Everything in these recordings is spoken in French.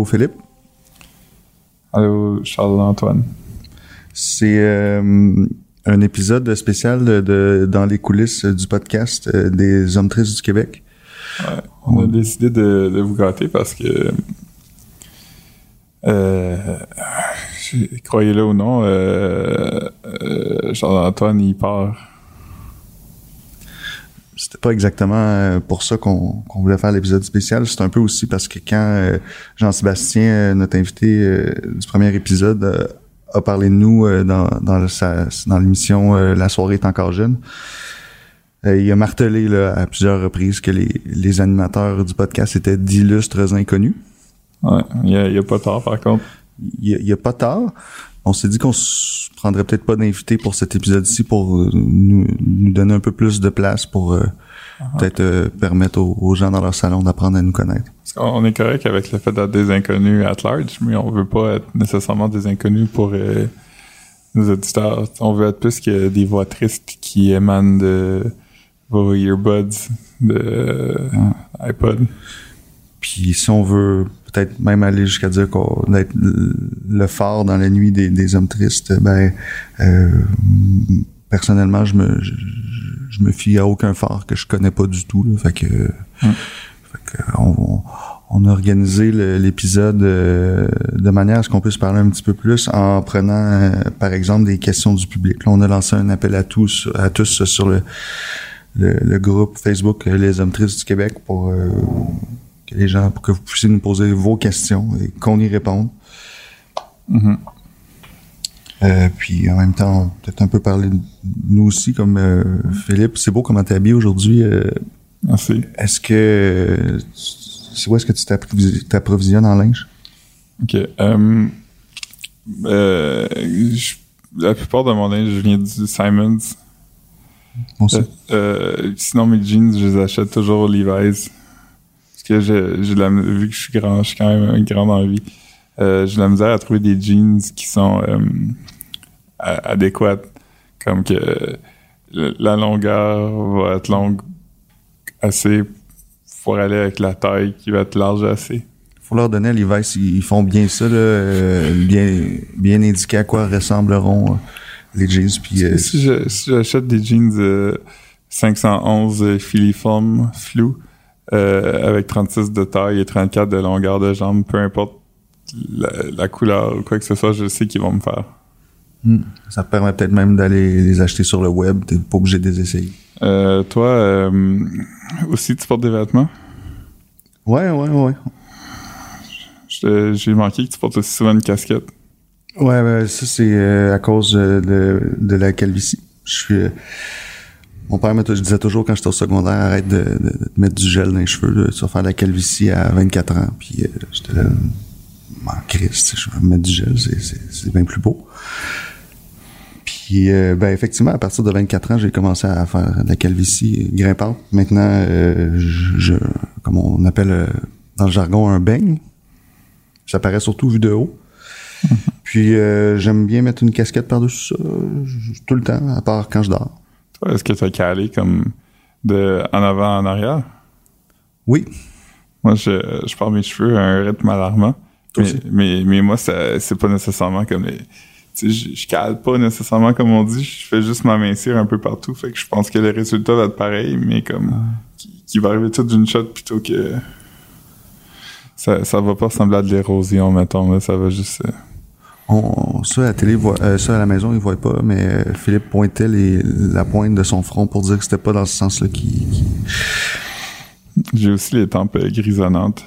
Allô, Philippe? Allô, Charles-Antoine. C'est euh, un épisode spécial de, dans les coulisses du podcast euh, des Hommes tristes du Québec. Ouais, on a décidé de, de vous gâter parce que, euh, croyez-le ou non, Charles-Antoine, il part. C'était pas exactement euh, pour ça qu'on voulait faire l'épisode spécial. C'est un peu aussi parce que quand euh, Jean-Sébastien, euh, notre invité du premier épisode, a parlé de nous dans, dans, sa- dans l'émission La soirée est encore jeune, il a martelé là, à plusieurs reprises que les, les animateurs du podcast étaient d'illustres inconnus. Ouais, il y a, a pas tard par contre. il y a, il y a pas tard. On s'est dit qu'on se prendrait peut-être pas d'invité pour cet épisode-ci pour euh, nous, nous donner un peu plus de place pour euh, peut-être euh, permettre aux, aux gens dans leur salon d'apprendre à nous connaître. On est correct avec le fait d'être des inconnus at large, mais on veut pas être nécessairement des inconnus pour euh, nos auditeurs. On veut être plus que des voix tristes qui émanent de vos earbuds de euh, iPod. Puis si on veut peut-être même aller jusqu'à dire qu'on être le phare dans la nuit des, des hommes tristes, ben euh, personnellement je me je, je me fie à aucun phare que je connais pas du tout. Là, fait que, fait que on, on a organisé l'épisode euh, de manière à ce qu'on puisse parler un petit peu plus en prenant euh, par exemple des questions du public. Là, on a lancé un appel à tous à tous sur le le, le groupe Facebook Les Hommes Tristes du Québec pour euh, que les gens, pour que vous puissiez nous poser vos questions et qu'on y réponde. Mhm. Euh, puis en même temps, peut-être un peu parler de nous aussi, comme euh, Philippe. C'est beau comment t'es habillé aujourd'hui. euh, Merci. est-ce que c'est où est-ce que tu t'approvi- t'approvisionnes en linge? Ok. Euh, je- la plupart de mon linge vient du Simons. Euh, sinon, mes jeans, je les achète toujours au Levi's. Que j'ai de la, vu que je suis grand, je suis quand même grand dans la vie. Euh, j'ai de la misère à trouver des jeans qui sont euh, adéquates. Comme que la longueur va être longue assez pour aller avec la taille qui va être large assez. Faut leur donner à Levi's, ils font bien ça, là, euh, bien, bien indiqué à quoi ressembleront euh, les jeans. Puis euh, si je- si j'achète des jeans euh, 511 euh, filiformes flou euh, avec 36 de taille et 34 de longueur de jambe, peu importe la, la couleur ou quoi que ce soit, je sais qu'ils vont me faire. hmm, ça te permet peut-être même d'aller les acheter sur le web. T'es pas obligé de les essayer. Euh, toi, euh, aussi, tu portes des vêtements? Ouais, ouais, ouais. J'ai manqué que tu portes aussi souvent une casquette. Ouais, ben, ça c'est euh, à cause euh, de, de la calvitie. Je suis. Mon père me je disais toujours quand j'étais au secondaire, arrête de, de- de mettre du gel dans les cheveux, là, tu vas faire de la calvitie à 24 ans. Puis euh, j'étais là, en Christ, je vais me mettre du gel, c'est, bien plus beau. Puis euh, ben effectivement, à partir de 24 ans, j'ai commencé à faire de la calvitie grimpante. Maintenant, euh, je, je- comme on appelle euh, dans le jargon un beigne. Ça paraît surtout vu de haut. Puis euh, j'aime bien mettre une casquette par-dessus ça tout le temps, à part quand je dors. Est-ce que tu as calé comme de en avant, en arrière? Oui, Moi, je, je pars mes cheveux à un rythme alarmant. Mais, mais, mais moi, c'est pas nécessairement comme les. Tu sais, je, je cale pas nécessairement comme on dit, je fais juste m'amincir un peu partout. Fait que je pense que le résultat va être pareil, mais comme. Qui, qui va arriver tout d'une shot plutôt que. Ça, ça va pas ressembler à de l'érosion, mettons, là, ça va juste. euh, on, ça à la télé, euh, ça à la maison, ils voient pas, mais euh, Philippe pointait les, la pointe de son front pour dire que c'était pas dans ce sens-là qui. qui- J'ai aussi les tempes euh, grisonnantes.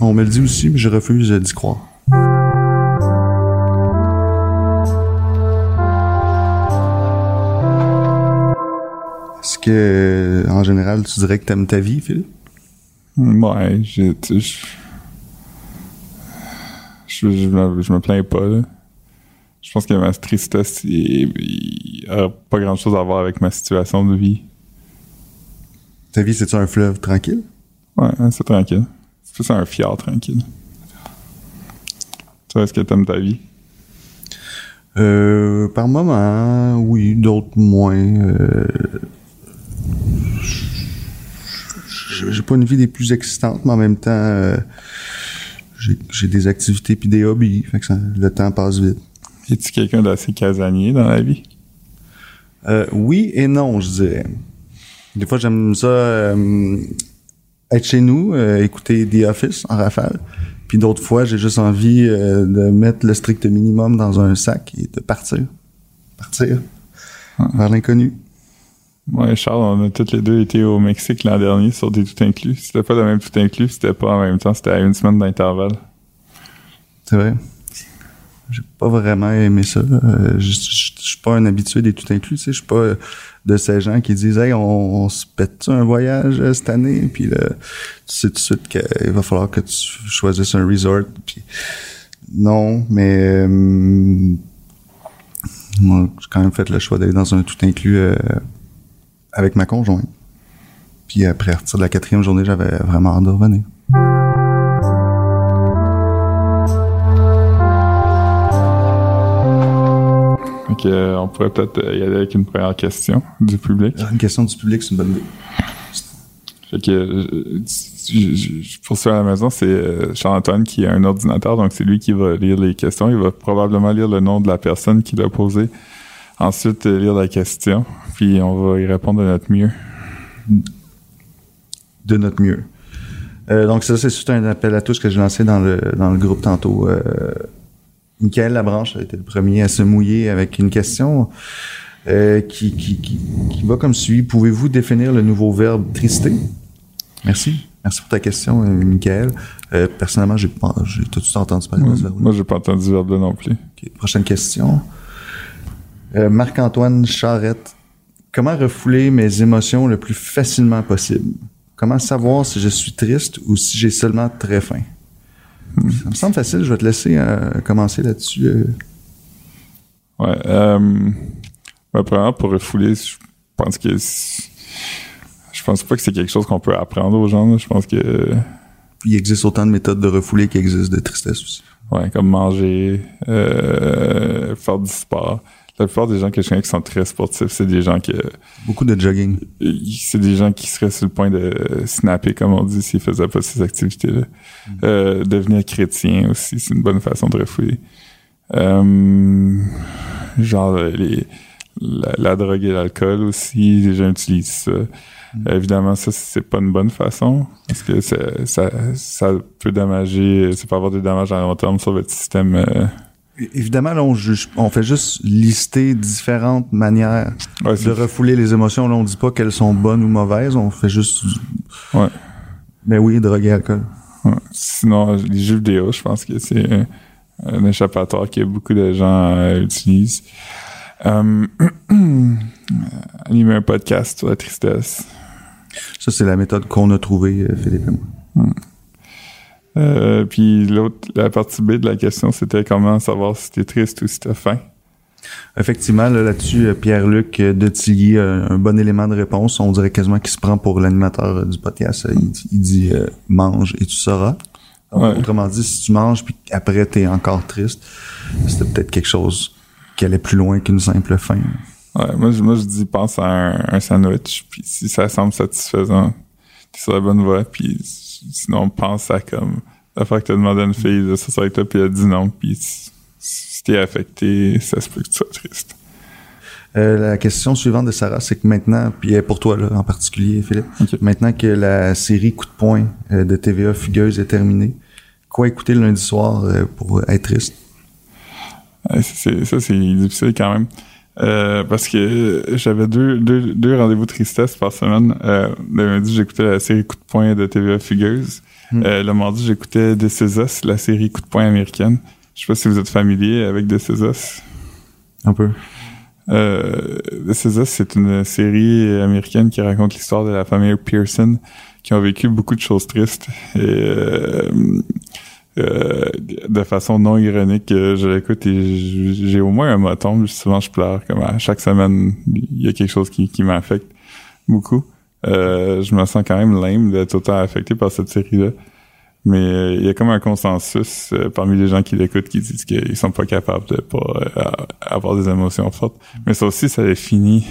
On me le dit aussi, mais je refuse d'y croire. Est-ce que, en général, tu dirais que t'aimes ta vie, Philippe? Ouais, sais, Je, je, je me, je me plains pas, là. Je pense que ma tristesse, il, il a pas grand chose à voir avec ma situation de vie. Ta vie, c'est-tu un fleuve tranquille? Ouais, hein, c'est tranquille. C'est plus un fjord tranquille. Toi, est-ce que t'aimes ta vie? Euh, par moment, oui, d'autres moins. Euh, j'ai pas une vie des plus excitantes, mais en même temps, euh, j'ai des activités puis des hobbies. Fait que le temps passe vite. Es-tu quelqu'un d'assez casanier dans la vie? Euh, oui et non, je dirais. Des fois, j'aime ça euh, être chez nous, euh, écouter The Office en rafale. Puis d'autres fois, j'ai juste envie de mettre le strict minimum dans un sac et de partir. Partir ah. vers l'inconnu. Et Charles, on a toutes les deux été au Mexique l'an dernier sur des tout inclus. C'était pas le même tout inclus, c'était pas en même temps, c'était à une semaine d'intervalle. C'est vrai. J'ai pas vraiment aimé ça. Euh, je, suis pas un habitué des tout inclus, tu sais. Je suis pas de ces gens qui disent Hey, on, se pète un voyage euh, cette année? Puis là, tu sais tout de suite qu'il va falloir que tu choisisses un resort. Puis non, mais euh, moi, j'ai quand même fait le choix d'aller dans un tout inclus avec ma conjointe. Puis après, à partir de la quatrième journée, j'avais vraiment hâte de revenir. Donc, on pourrait peut-être y aller avec une première question du public. Une question du public, c'est une bonne idée. Fait que, euh, pour ceux à la maison, c'est euh, Charles-Antoine qui a un ordinateur, donc c'est lui qui va lire les questions. Il va probablement lire le nom de la personne qui l'a posé. Ensuite, euh, lire la question, puis on va y répondre de notre mieux. De notre mieux. donc ça, c'est un appel à tous que j'ai lancé dans le, dans le groupe tantôt. Michael Labranche a été le premier à se mouiller avec une question euh, qui, qui, qui, va comme suit. Pouvez-vous définir le nouveau verbe trister? Merci. Merci pour ta question, euh, Michael. Euh, personnellement, j'ai pas, j'ai tout de suite entendu parler de ce verbe. Moi, j'ai pas entendu ce verbe non plus. Prochaine question. Marc-Antoine Charrette. Comment refouler mes émotions le plus facilement possible? Comment savoir si je suis triste ou si j'ai seulement très faim? Ça me semble facile. Je vais te laisser euh, commencer là-dessus. Euh. Ouais. Euh, premièrement, pour refouler, je pense que je pense pas que c'est quelque chose qu'on peut apprendre aux gens. Je pense que il existe autant de méthodes de refouler qu'il existe de tristesse aussi. Ouais, comme manger, euh, faire du sport la plupart des gens que je connais qui sont très sportifs, c'est des gens qui... Beaucoup de jogging. C'est des gens qui seraient sur le point de snapper, comme on dit, s'ils faisaient pas ces activités-là. Mm. Euh, devenir chrétien aussi, c'est une bonne façon de refouler. Euh, genre, les, la, drogue et l'alcool aussi, les gens utilisent ça. Mm. évidemment, ça, c'est pas une bonne façon, parce que ça, ça, peut damager, ça peut avoir des dommages à long terme sur votre système... Euh, évidemment, là, on, on fait juste lister différentes manières de refouler les émotions. Là, on dit pas qu'elles sont bonnes ou mauvaises. On fait juste. Ouais. Mais oui, drogue et alcool. Sinon, les jeux vidéo, je pense que c'est un, échappatoire que beaucoup de gens euh, utilisent. Euh, animer un podcast sur la tristesse. Ça, c'est la méthode qu'on a trouvée, euh, Philippe et moi. Hmm. Euh, puis l'autre, la partie B de la question, c'était comment savoir si t'es triste ou si t'as faim. Effectivement, là, dessus euh, Pierre-Luc euh, de Tilly a un bon élément de réponse. On dirait quasiment qu'il se prend pour l'animateur du podcast. Il, dit mange et tu sauras. Autrement dit, si tu manges puis après t'es encore triste, c'était peut-être quelque chose qui allait plus loin qu'une simple faim. Ouais, moi, je, moi je dis pense à un, un sandwich, puis si ça semble satisfaisant, t'es sur la bonne voie, puis sinon pense à comme la fois que t'as demandé à une fille de ça avec toi puis elle a dit non puis si t'es affecté ça se peut que tu sois triste euh, la question suivante de Sarah, c'est que maintenant, puis pour toi là, en particulier, Philippe, maintenant que la série Coup de poing euh, de TVA Fugueuse est terminée, quoi écouter le lundi soir euh, pour être triste? ça, c'est difficile quand même. Euh, parce que j'avais deux, deux, deux rendez-vous tristesse par semaine. Euh, le lundi, j'écoutais la série Coup de poing de TVA Figures. Hmm. Euh, le mardi, j'écoutais This Is la série Coup de poing américaine. Je sais pas si vous êtes familier avec Is Un peu. Euh, This Is c'est une série américaine qui raconte l'histoire de la famille Pearson qui ont vécu beaucoup de choses tristes. Et euh, euh, de façon non ironique, je l'écoute et j'ai au moins un moton. Souvent, je pleure. Comme à chaque semaine, il y a quelque chose qui, qui m'affecte beaucoup. Euh, je me sens quand même lame d'être autant affecté par cette série-là. Mais euh, il y a comme un consensus parmi les gens qui l'écoutent qui disent qu'ils sont pas capables de pas avoir des émotions fortes. Mais ça aussi, ça est fini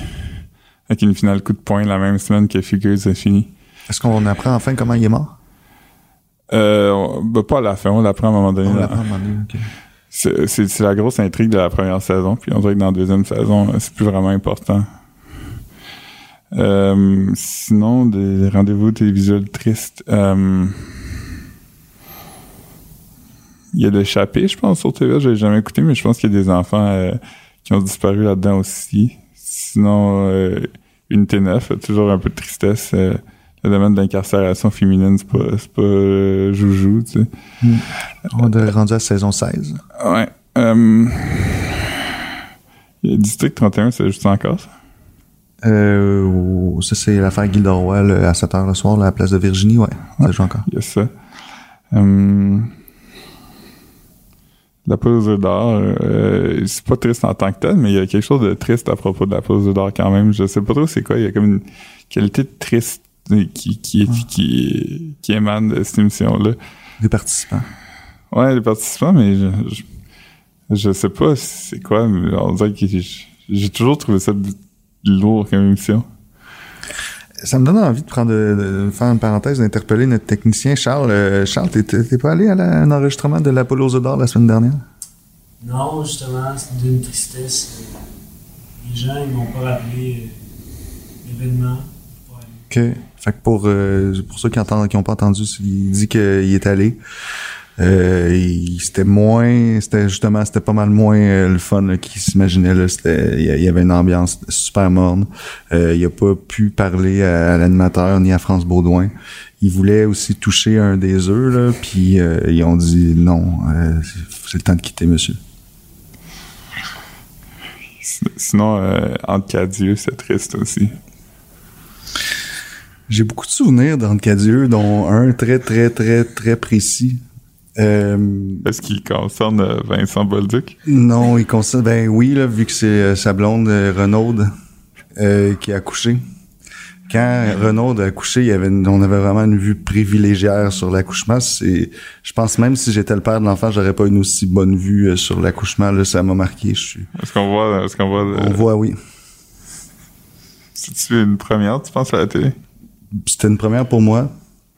avec une finale coup de poing la même semaine que Figures a fini. Est-ce qu'on apprend enfin comment il est mort? Euh, bah, pas à la fin, on l'apprend à un moment donné. On l'apprend à un moment donné, ok. C'est la grosse intrigue de la première saison, puis on dirait que dans la deuxième saison, euh, c'est plus vraiment important. Euh, sinon, des rendez-vous télévisuels tristes. euh, Il y a l'échappée, je pense, sur TV. J'ai jamais écouté, mais je pense qu'il y a des enfants euh, qui ont disparu là-dedans aussi. Sinon, euh, Unité 9, toujours un peu de tristesse. Le domaine de l'incarcération féminine, c'est pas, c'est pas euh, joujou, tu sais. On est rendu à saison 16. Ouais. Euh, District 31, c'est juste encore ça? Euh, ça, c'est l'affaire là, à 7 h le soir, là, à la place de Virginie, ouais. Ça joue encore. Il y a ça. Euh, la pause d'or, euh, c'est pas triste en tant que tel, mais il y a quelque chose de triste à propos de la pause d'or quand même. Je sais pas trop c'est quoi. Il y a comme une qualité de triste qui, qui, qui, qui émane de cette émission-là. Des participants. Ouais, les participants, mais je, je, je sais pas c'est quoi, mais on dirait que j'ai toujours trouvé ça lourd comme émission. Ça me donne envie de prendre, de, de faire une parenthèse, d'interpeller notre technicien Charles. Euh, Charles, t'es- pas allé à la- un enregistrement de l'Apollo aux d'or la semaine dernière? Non, justement, c'est d'une tristesse. Les gens, ils m'ont pas rappelé euh, l'événement. OK. Fait que pour, euh, pour ceux qui entendent, qui ont pas entendu, il dit qu'il est allé. Euh, c'était moins, c'était justement, c'était pas mal moins euh, le fun qu'il s'imaginait. Il y avait une ambiance super morne. Il a pas pu parler à, l'animateur ni à France Baudouin. Il voulait aussi toucher un des œufs, puis ils ont dit non, c'est, le temps de quitter, monsieur. Sinon, entre Cadieux, c'est triste aussi. J'ai beaucoup de souvenirs d'Anne-Cadieux, dont un très, très, très, très précis. Euh, Est-ce qu'il concerne euh, Vincent Bolduc? non, il considère... Ben oui, là, vu que c'est euh, sa blonde, euh, Renaud, qui a accouché. Quand Renaud a accouché, il y avait une- on avait vraiment une vue privilégiée sur l'accouchement. C'est, je pense même si j'étais le père de l'enfant, j'aurais pas une aussi bonne vue sur l'accouchement. Là, ça m'a marqué. Je suis... Est-ce qu'on voit, est-ce qu'on voit, On voit, oui. c'est-tu une première, tu penses, à la télé? C'était une première pour moi.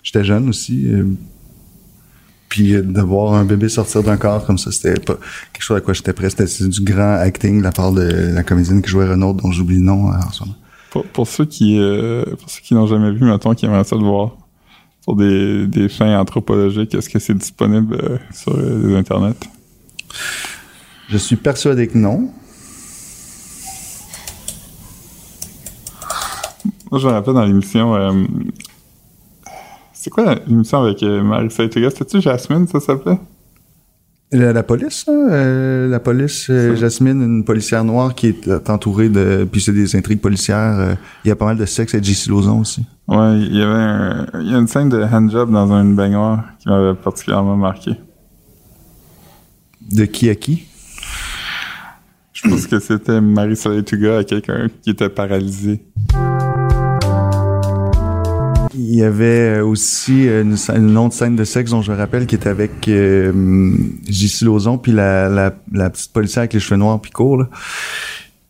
J'étais jeune aussi. euh, puis de voir un bébé sortir d'un corps comme ça, c'était pas quelque chose à quoi j'étais prêt. C'était du grand acting de la part de la comédienne qui jouait Renaud, dont j'oublie le nom euh, en ce moment. Pour, pour ceux qui, euh, pour ceux qui n'ont jamais vu, mettons, qui aimeraient ça le voir, pour des, des fins anthropologiques, est-ce que c'est disponible euh, sur euh, les internets? Je suis persuadé que non. Moi, je me rappelle dans l'émission, euh, c'est quoi l'émission avec euh, Marissa? C'était-tu Jasmine, ça s'appelait? La, la police, là, euh, la police, euh, Jasmine, une policière noire qui est entourée de, puis c'est des intrigues policières. euh, il y a pas mal de sexe et J.C. Lauzon aussi. Ouais, il y avait un, il y a une scène de handjob dans une baignoire qui m'avait particulièrement marqué. De qui à qui? Je pense que c'était Marissa Etega à quelqu'un qui était paralysé. Il y avait euh, aussi une, scène- une autre scène de sexe dont je me rappelle qui était avec euh, J.C. Lauzon puis la, la, la petite policière avec les cheveux noirs puis courts. là.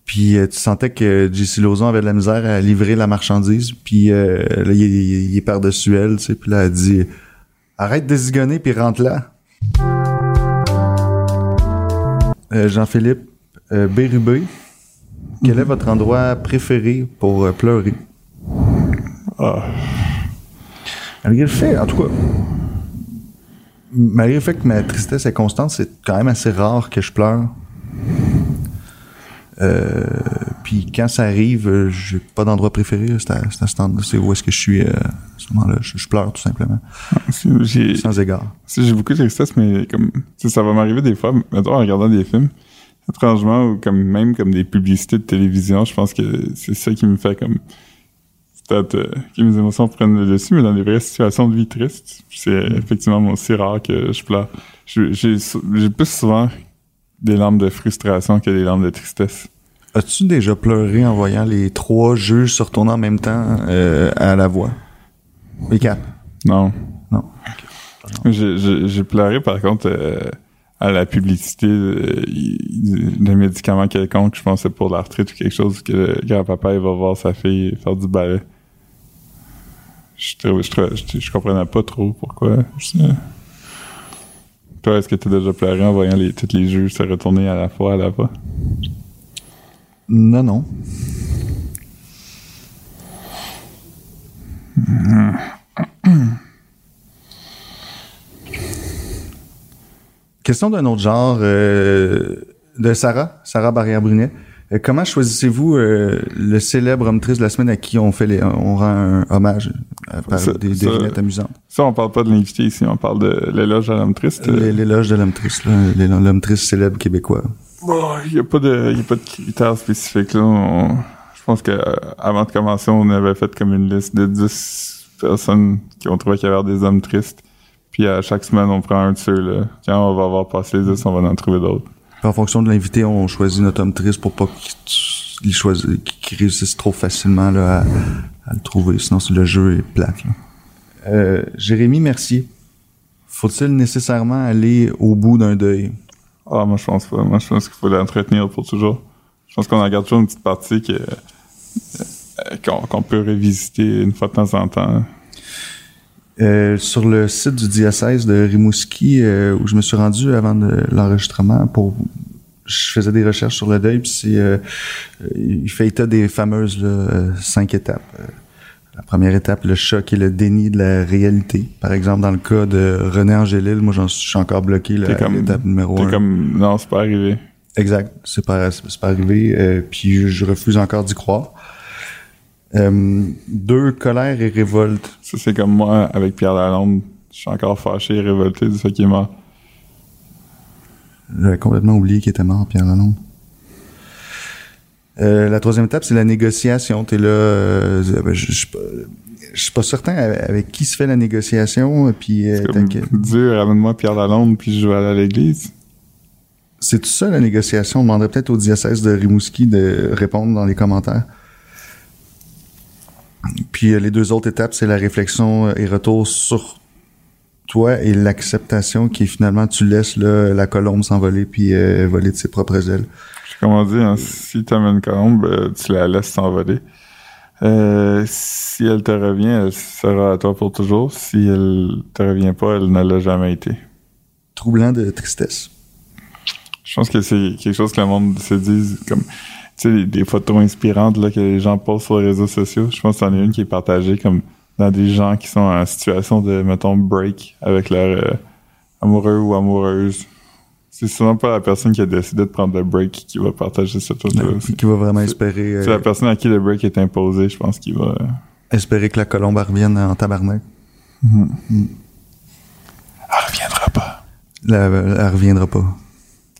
Puis euh, tu sentais que J.C. Lauzon avait de la misère à livrer la marchandise. Puis euh, là, il, il- il est par-dessus elle, tu sais. Puis là, elle dit « Arrête de zigonner puis rentre là. Euh, Jean-Philippe euh, Bérubé, quel est votre endroit préféré pour euh, pleurer? Ah, Malgré le fait, en tout cas, malgré le fait que ma tristesse est constante, c'est quand même assez rare que je pleure. Euh, puis quand ça arrive, j'ai pas d'endroit préféré. C'est à, c'est où est-ce que je suis euh, à ce moment-là. Je, je pleure tout simplement, sans égard. J'ai beaucoup de tristesse, mais comme, ça va m'arriver des fois, mettons, en regardant des films, étrangement, ou comme, même comme des publicités de télévision, je pense que c'est ça qui me fait comme, peut-être, euh, que mes émotions prennent le dessus, mais dans des vraies situations de vie tristes, c'est effectivement aussi rare que je pleure. J'ai, plus souvent des larmes de frustration que des larmes de tristesse. As-tu déjà pleuré en voyant les trois juges se retourner en même temps euh, à la voix? Les quatre? Non. Non. J'ai- pleuré, par contre, euh, à la publicité d'un médicament quelconque, je pensais pour l'arthrite ou quelque chose, que le grand-papa, il va voir sa fille faire du ballet. Je, je, comprenais pas trop pourquoi. Toi, est-ce que tu déjà pleuré en voyant les, tous les juges se retourner à la fois là-bas? Non, non. Question d'un autre genre, euh, de Sarah, Sarah Barrière-Brunet. Euh, comment choisissez-vous euh, le célèbre homme triste de la semaine à qui on fait les, on rend un hommage euh, par Ça- des ça- amusantes? Ça, on parle pas de l'invité ici, on parle de l'éloge à l'homme triste. L'é- L'éloge de l'homme triste, là, l'homme triste célèbre québécois. Bon, il n'y a pas de, y a pas de critères spécifiques là. On- je pense que euh, avant de commencer, on avait fait comme une liste de 10 personnes qui ont trouvé qu'il y avait des hommes tristes. Puis à chaque semaine, on prend un de ceux-là. Quand on va avoir passé les 10, on va en trouver d'autres. En fonction de l'invité, on choisit notre homme triste pour pas qu'il qu'il réussisse trop facilement là, à, le trouver. Sinon, le jeu est plate. là. Euh, Jérémy Mercier. Faut-il nécessairement aller au bout d'un deuil? Ah, moi, je pense pas. Moi, je pense qu'il faut l'entretenir pour toujours. Je pense qu'on en garde toujours une petite partie euh, qu'on peut revisiter une fois de temps en temps. Euh, sur le site du diocèse de Rimouski, euh, où je me suis rendu avant de l'enregistrement pour je faisais des recherches sur le deuil, puis c'est euh, euh, il fait état des fameuses là, euh, cinq étapes. Euh, la première étape, le choc et le déni de la réalité. Par exemple, dans le cas de René Angélil, moi j'en suis encore bloqué là, à comme- l'étape numéro T'es un. comme, non, c'est pas arrivé. Exact, c'est pas c'est pas arrivé. euh, puis je, je refuse encore d'y croire. Euh, deux, colère et révolte. Ça, c'est comme moi avec Pierre Lalonde. Je suis encore fâché et révolté du fait qu'il est mort. J'avais complètement oublié qu'il était mort, Pierre Lalonde. Euh, la troisième étape, c'est la négociation. T'es là, euh, ben, je je suis pas, je suis pas certain avec, qui se fait la négociation. Puis euh. Dieu, ramène-moi Pierre Lalonde, puis je vais aller à l'église. c'est tout ça la négociation? On demanderait peut-être au diocèse de Rimouski de répondre dans les commentaires. Puis euh, les deux autres étapes, c'est la réflexion euh, et retour sur toi et l'acceptation qui est finalement tu laisses là, la colombe s'envoler puis euh, voler de ses propres ailes. Comme on dit, hein, si t'aimes une colombe, euh, tu la laisses s'envoler. Euh, si elle te revient, elle sera à toi pour toujours. Si elle te revient pas, elle ne l'a jamais été. Troublant de tristesse. Je pense que c'est quelque chose que le monde se dise comme tu sais des photos inspirantes là que les gens postent sur les réseaux sociaux. Je pense qu'il y en a une qui est partagée comme dans des gens qui sont en situation de mettons break avec leur euh, amoureux ou amoureuse. C'est souvent pas la personne qui a décidé de prendre le break qui va partager cette photo. Ouais, qui va vraiment espérer C'est la euh, personne à qui le break est imposé, je pense qu'il va. espérer que la colombe revienne en tabarnak. Elle reviendra pas. La- Elle, reviendra pas.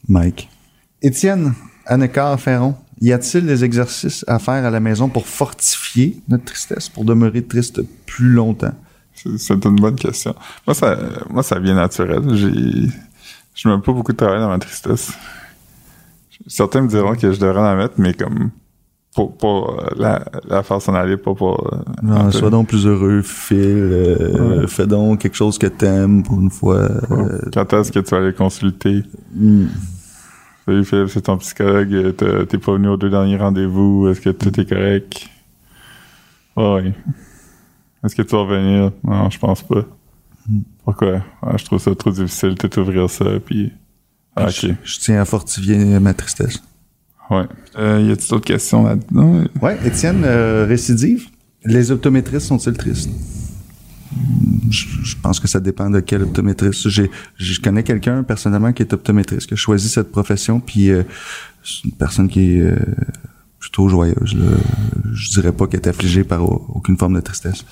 Mike. Étienne, Annecar Ferron, y a-t-il des exercices à faire à la maison pour fortifier notre tristesse, pour demeurer triste plus longtemps? C'est une bonne question. Moi, ça, moi, ça vient naturel. J'ai, je mets pas beaucoup de travail dans ma tristesse. Certains me diront que je devrais en mettre, mais comme pour, pour la, la faire s'en aller, pas pour. euh, Non, sois donc plus heureux, Phil. euh, Ouais. Fais donc quelque chose que t'aimes pour une fois. euh, Quand est-ce que tu vas aller consulter? hmm. Salut Philippe, c'est ton psychologue. euh, t'es- pas venu aux deux derniers rendez-vous. Est-ce que tout est correct? Oui. Est-ce que tu vas revenir? Non, je pense pas. Pourquoi? Ah, je trouve ça trop difficile de t'ouvrir ça, puis... Ah, je tiens à fortifier ma tristesse. Ouais. Euh, y a-t-il d'autres questions là-dedans? Ouais, Étienne, euh, récidive. Les optométristes sont-ils tristes? Je, pense que ça dépend de quel optométriste. J'ai, je connais quelqu'un personnellement qui est optométriste, qui a choisi cette profession, puis euh, c'est une personne qui est euh, plutôt joyeuse. Là. Je dirais pas qu'elle est affligée par au- aucune forme de tristesse.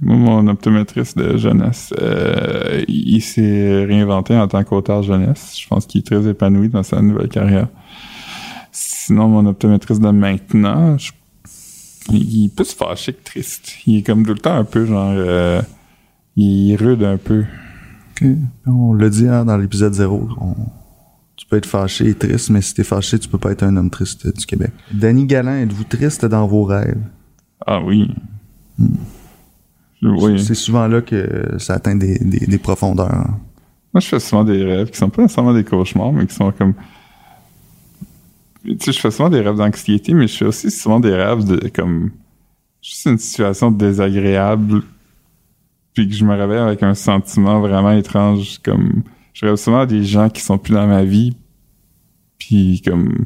Mon optométriste de jeunesse, euh, il il s'est réinventé en tant qu'auteur jeunesse. Je pense qu'il est très épanoui dans sa nouvelle carrière. Sinon, mon optométriste de maintenant, je- il est plus fâché que triste. Il est comme tout le temps un peu genre... euh, il est rude un peu. On l'a dit hein, dans l'épisode 0. on- tu peux être fâché et triste, mais si t'es fâché, tu peux pas être un homme triste du Québec. Danny Galland, êtes-vous triste dans vos rêves? Ah oui. Oui. C'est souvent là que ça atteint des, des, des profondeurs. hein. Moi, je fais souvent des rêves qui sont pas nécessairement des cauchemars, mais qui sont comme. Tu sais, je fais souvent des rêves d'anxiété, mais je fais aussi souvent des rêves de comme. Juste une situation désagréable puis que je me réveille avec un sentiment vraiment étrange, comme je rêve souvent à des gens qui sont plus dans ma vie, puis comme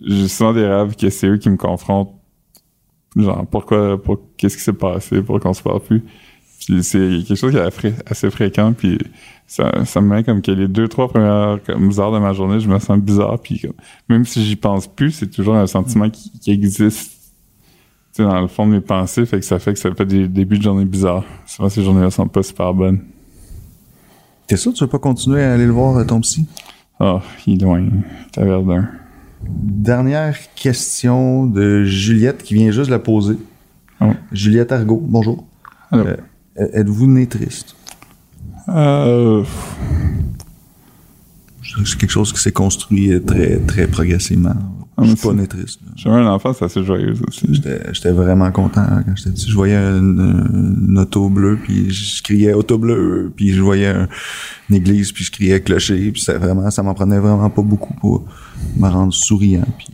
j'ai souvent des rêves que c'est eux qui me confrontent, genre pourquoi, pour, qu'est-ce qui s'est passé, pourquoi qu'on se parle plus? Puis c'est quelque chose qui est assez fréquent, puis ça, ça me met comme que les deux, trois premières comme, heures de ma journée, je me sens bizarre, puis comme, même si j'y pense plus, c'est toujours un sentiment qui, qui existe dans le fond de mes pensées, fait que ça fait que ça fait des débuts de journée bizarres. Souvent, ces journées-là sont pas super bonnes. T'es sûr que tu veux pas continuer à aller le voir, euh, ton psy? Ah, oh, il est loin. T'as Verdun. Dernière question de Juliette qui vient juste la poser. Oh. Juliette Argot, bonjour. Euh, êtes-vous né triste? Euh... C'est quelque chose qui s'est construit très, très progressivement. Ah, je suis pas né triste. J'avais un enfant, c'est assez joyeux aussi. J'étais vraiment content quand j'étais petit. Je voyais une, auto bleue, puis je criais auto bleu, puis je voyais une église, puis je criais clocher, puis ça vraiment, ça m'en prenait vraiment pas beaucoup pour me rendre souriant. Puis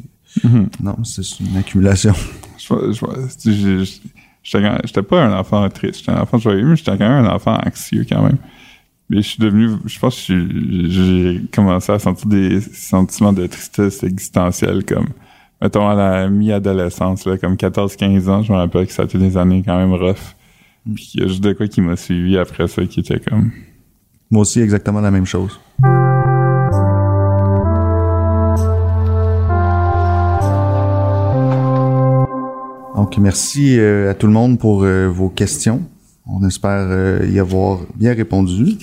mm-hmm. non, c'est une accumulation. J'étais pas un enfant triste, j'étais un enfant joyeux, mais j'étais quand même un enfant anxieux quand même. Mais je suis devenu, je pense que j'ai commencé à sentir des sentiments de tristesse existentielle, comme, mettons, à la mi-adolescence, là, comme 14-15 ans, je me rappelle que ça a été des années quand même rough. Mm. Puis il y a juste de quoi qui m'a suivi après ça, qui était comme... Moi aussi, exactement la même chose. Donc, merci euh, à tout le monde pour euh, vos questions. On espère euh, y avoir bien répondu.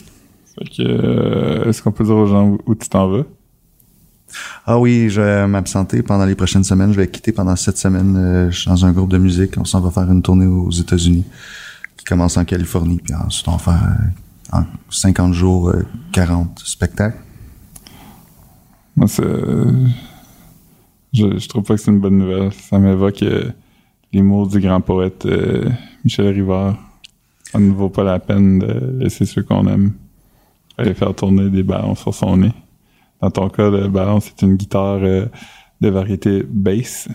Est-ce qu'on peut dire aux gens où, tu t'en vas? Ah oui, je vais m'absenter pendant les prochaines semaines. Je vais quitter pendant sept semaines. Euh, je suis dans un groupe de musique. On s'en va faire une tournée aux États-Unis qui commence en Californie. Puis ensuite, on va faire en 50 jours 40 spectacles. Moi, c'est... Je, je trouve pas que c'est une bonne nouvelle. Ça m'évoque les mots du grand poète Michel Rivard. Ça ne vaut pas la peine de laisser ceux qu'on aime aller faire tourner des ballons sur son nez. Dans ton cas, le ballon, c'est une guitare euh, de variété bass.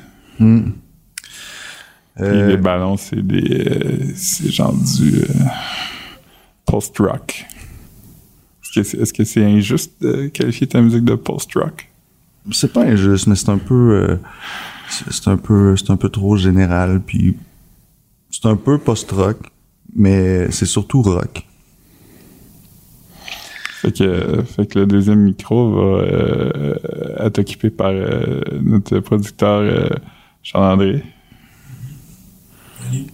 Euh, les ballons, c'est des. Euh, c'est genre du post-rock. Est-ce que c'est injuste de qualifier ta musique de post-rock? C'est pas injuste, mais c'est un peu. C'est un peu. C'est un peu trop général, puis. C'est un peu post-rock, mais c'est surtout rock. Fait que, fait que le deuxième micro va euh, être occupé par euh, notre producteur euh, Charles-André. Salut.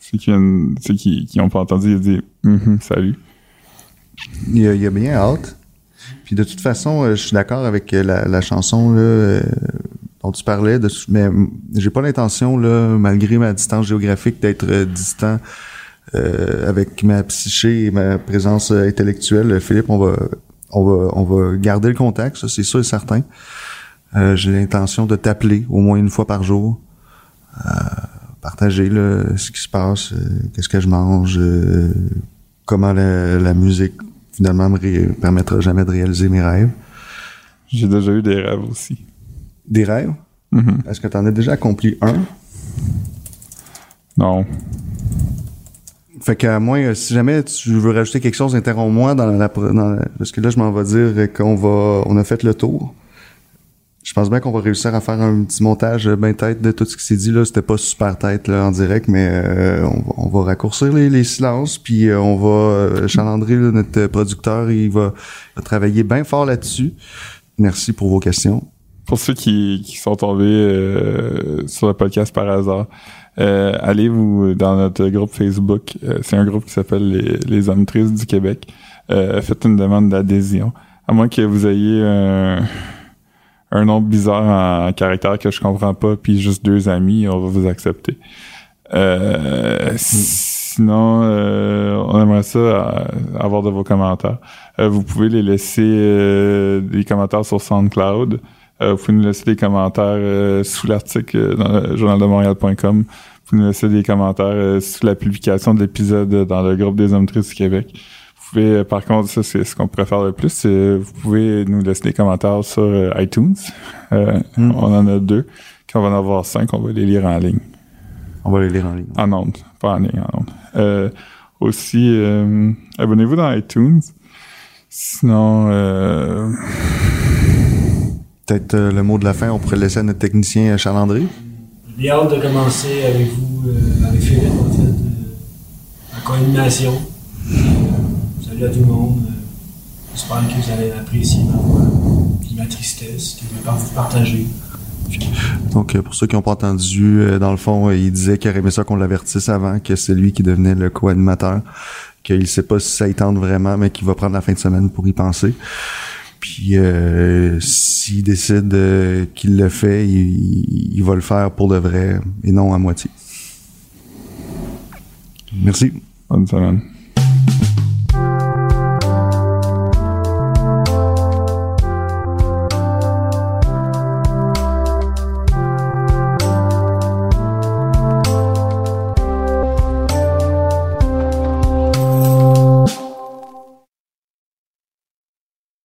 Ceux qui, viennent, ceux qui, qui ont pas entendu, il a dit mm salut. Il a, il a, bien hâte. Puis de toute façon, je suis d'accord avec la, la chanson là, dont tu parlais, de, mais j'ai pas l'intention, là, malgré ma distance géographique, d'être distant euh, avec ma psyché et ma présence intellectuelle, Philippe, on va, on va, on va garder le contact, ça c'est sûr et certain. Euh, j'ai l'intention de t'appeler au moins une fois par jour, euh, partager là, ce qui se passe, qu'est-ce que je mange, comment la, musique finalement me permettra jamais de réaliser mes rêves. J'ai déjà eu des rêves aussi. Des rêves? Mm-hmm. Est-ce que tu en as déjà accompli un? Non. Fait que moi, euh, si jamais tu veux rajouter quelque chose, interromps-moi dans la, parce que là, je m'en vais dire qu'on va, on a fait le tour. Je pense bien qu'on va réussir à faire un petit montage bien tête de tout ce qui s'est dit là. C'était pas super tête là en direct, mais euh, on, va, raccourcir les, silences, puis euh, on va. Charles-André, notre producteur, il va, travailler bien fort là-dessus. Merci pour vos questions. Pour ceux qui, qui sont tombés sur le podcast par hasard, euh, allez vous dans notre groupe Facebook. Euh, c'est un groupe qui s'appelle les, les hommes tristes du Québec. Euh, faites une demande d'adhésion. À moins que vous ayez un, un nom bizarre en caractère que je comprends pas, puis juste deux amis, on va vous accepter. Euh, sinon, on aimerait ça avoir de vos commentaires. vous pouvez les laisser des commentaires sur SoundCloud. Euh, vous pouvez nous laisser des commentaires euh, sous l'article dans le journaldemontréal.com. Vous pouvez nous laisser des commentaires sous la publication de l'épisode dans le groupe des hommes tristes du Québec. Vous pouvez, par contre, ça c'est ce qu'on pourrait faire le plus, vous pouvez nous laisser des commentaires sur iTunes. Mm. On en a deux. Quand on va en avoir cinq, on va les lire en ligne. On va les lire en ligne. En ondes, pas en ligne, en ondes. aussi, euh, abonnez-vous dans iTunes. Sinon, euh, Peut-être euh, le mot de la fin, on pourrait laisser à notre technicien Charles André. J'ai hâte de commencer avec vous, euh, avec Philippe, en fait, euh, en co-animation. Euh, salut à tout le monde. Euh, J'espère que vous allez apprécier ma voix et ma tristesse que je vais vous partager. Donc, euh, pour ceux qui n'ont pas entendu, euh, dans le fond, euh, il disait qu'il aurait aimé ça qu'on l'avertisse avant, que c'est lui qui devenait le co-animateur, qu'il sait pas si ça y tente vraiment, mais qu'il va prendre la fin de semaine pour y penser. Puis, euh, s'il décide euh, qu'il le fait, il, il va le faire pour de vrai et non à moitié. Merci. bonne semaine.